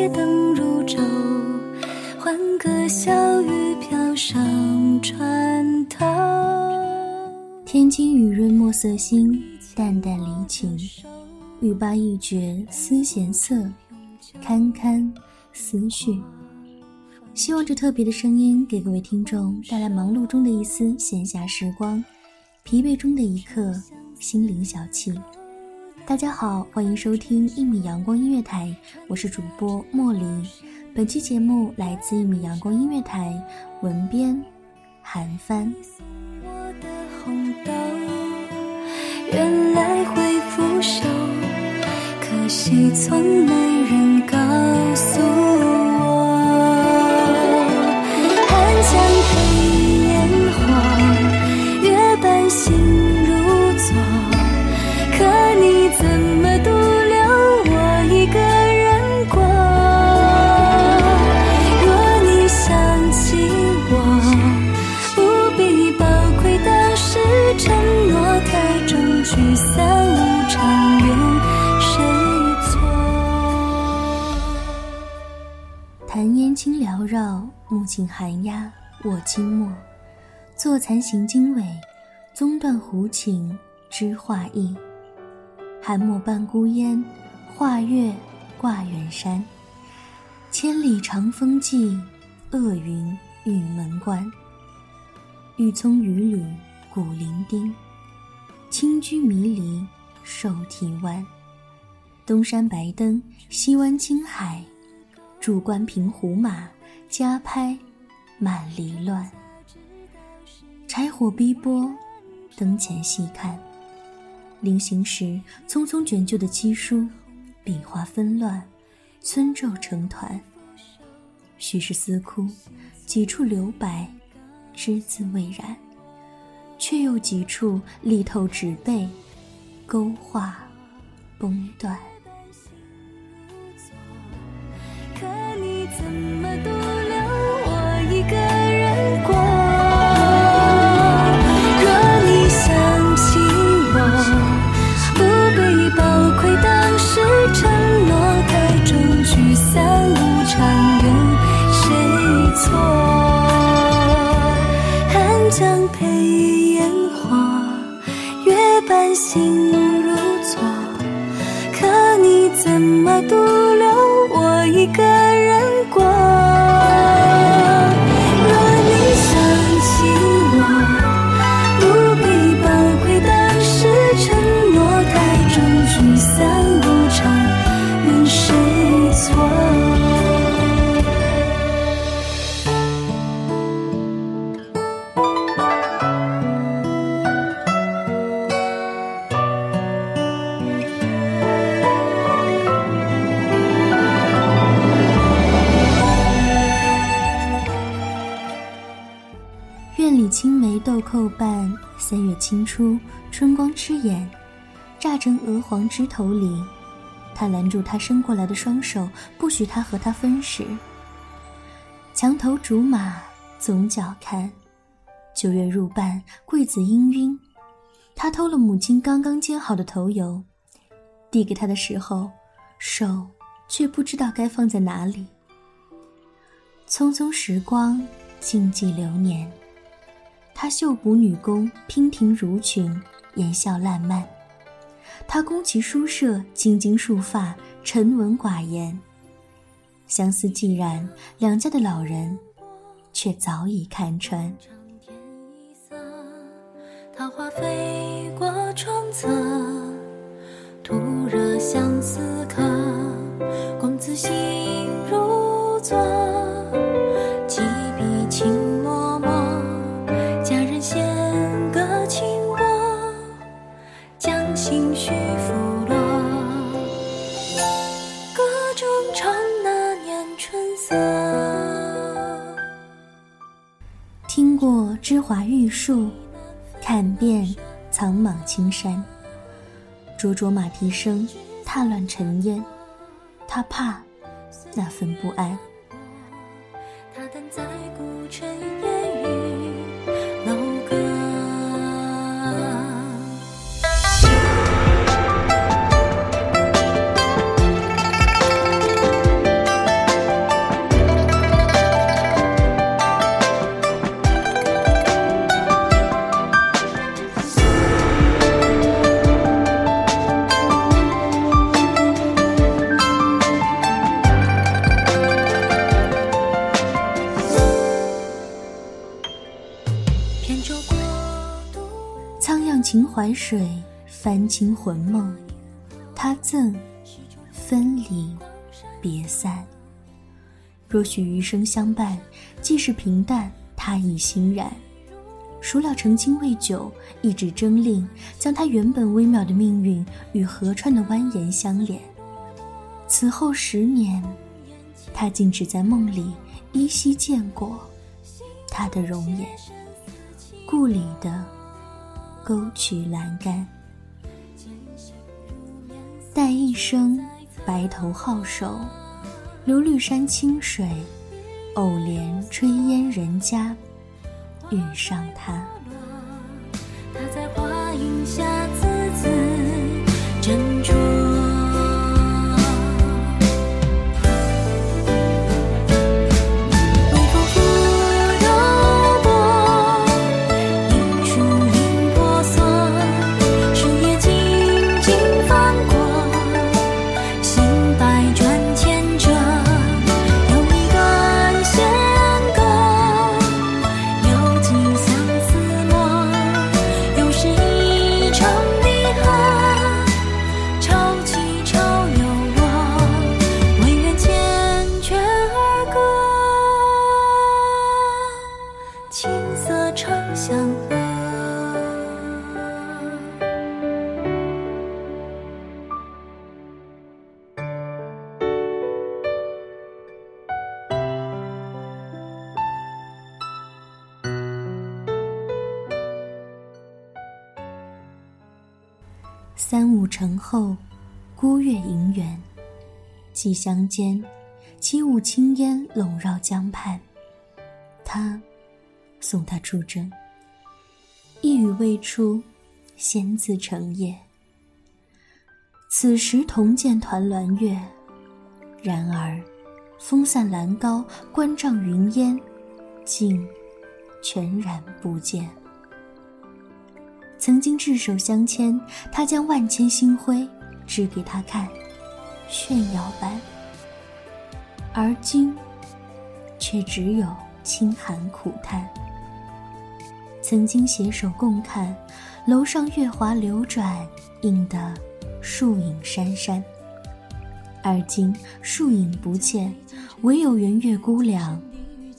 街灯如昼，欢歌笑语飘上船头。天津雨润墨色新，淡淡离情。欲罢一绝思弦色，堪堪思绪。希望这特别的声音给各位听众带来忙碌中的一丝闲暇时光，疲惫中的一刻心灵小憩。大家好，欢迎收听一米阳光音乐台，我是主播莫离。本期节目来自一米阳光音乐台，文编韩帆。我的红豆，原来会腐朽，可惜从没人弹烟轻缭绕，木琴寒鸦卧清墨。坐残行经纬，中断胡琴知画意。寒墨半孤烟，画月挂远山。千里长风寄，恶云玉门关。玉葱榆缕古林丁，清居迷离瘦啼湾。东山白灯，西湾青海。主官凭胡马，家拍满篱乱。柴火逼波，灯前细看。临行时匆匆卷就的七书，笔画纷乱，村皱成团。许是思哭，几处留白，只字未染，却又几处力透纸背，勾画崩断。江配烟火，月半星如昨。可你怎么独留三月清初，春光吃眼，乍成鹅黄枝头里，他拦住他伸过来的双手，不许他和他分食。墙头竹马总角看，九月入半，桂子氤氲。他偷了母亲刚刚煎好的头油，递给他的时候，手却不知道该放在哪里。匆匆时光，静寂流年。他绣补女工，娉婷如裙，言笑烂漫。他宫其书舍，青筋束发，沉稳寡言。相思既然，两家的老人却早已看穿。桃花飞过窗侧，徒惹相思客。公子心华玉树，看遍苍莽青山。灼灼马蹄声，踏乱尘烟。他怕那份不安。秦淮水，翻青魂梦。他赠，分离，别散。若许余生相伴，既是平淡，他亦欣然。孰料成亲未久，一纸征令，将他原本微妙的命运与河川的蜿蜒相连。此后十年，他竟只在梦里依稀见过他的容颜。故里的沟渠栏杆，待一生白头皓首，如绿山清水，偶怜炊烟人家，遇上他。他在花荫下字字斟酌。三五成后，孤月盈圆，寄乡间，起舞青烟笼绕江畔。他送他出征，一语未出，先自成夜。此时同见团栾月，然而风散兰高，关障云烟，竟全然不见。曾经执手相牵，他将万千星辉指给他看，炫耀般。而今，却只有清寒苦叹。曾经携手共看，楼上月华流转，映得树影珊珊。而今树影不见，唯有圆月孤凉，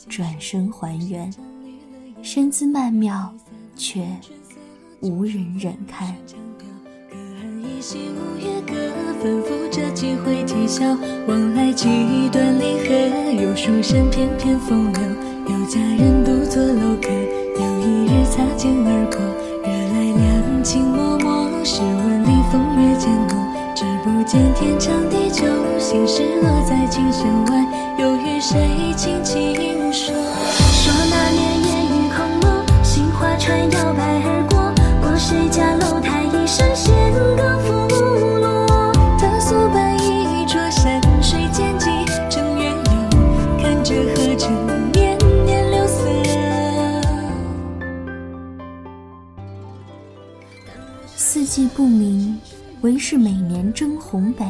转身还原，身姿曼妙，却无人忍看。隔岸依稀五月歌，吩咐着几回啼笑，往来几段离合。有书生翩翩风流，有佳人独坐楼阁。有一日擦肩而过，惹来两情脉脉，试问里风月渐浓，只不见天长地久，心事落在琴弦外，又与谁轻轻四季不明，唯是每年争红北。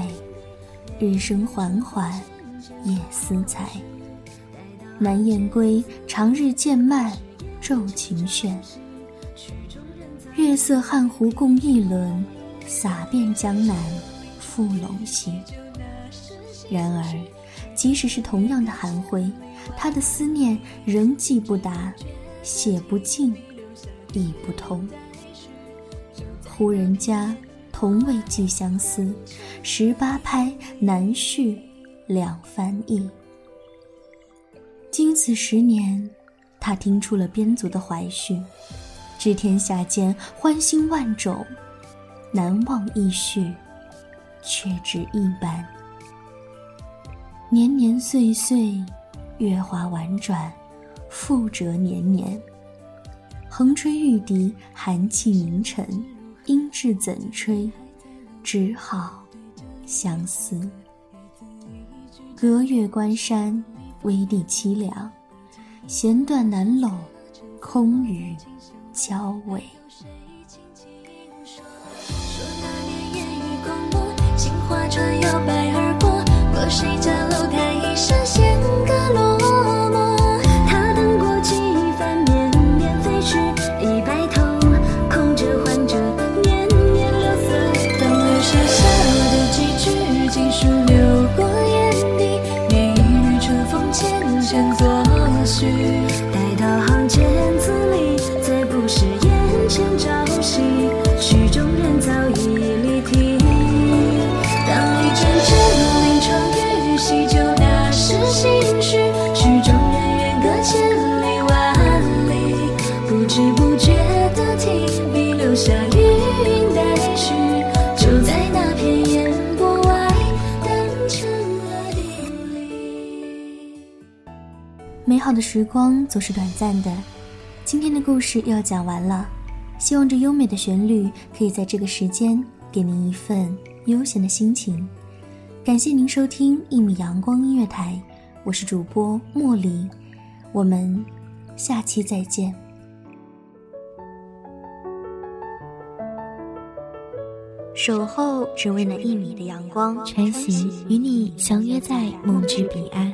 日升缓缓，夜思才。南雁归，长日渐漫，昼晴轩。月色汉湖共一轮，洒遍江南复陇西。然而，即使是同样的寒灰，他的思念仍寄不达，写不尽，意不通。胡人家，同为寄相思，十八拍难续两番意。经此十年，他听出了边族的怀绪，知天下间欢欣万种，难忘一绪，却只一般。年年岁岁，月华婉转，复折年年。横吹玉笛，寒气凝尘，音质怎吹？只好相思。隔月关山，微地凄凉，弦断难拢，空余交尾。好的时光总是短暂的，今天的故事又要讲完了。希望这优美的旋律可以在这个时间给您一份悠闲的心情。感谢您收听一米阳光音乐台，我是主播茉莉，我们下期再见。守候只为那一米的阳光，穿行与你相约在梦之彼岸。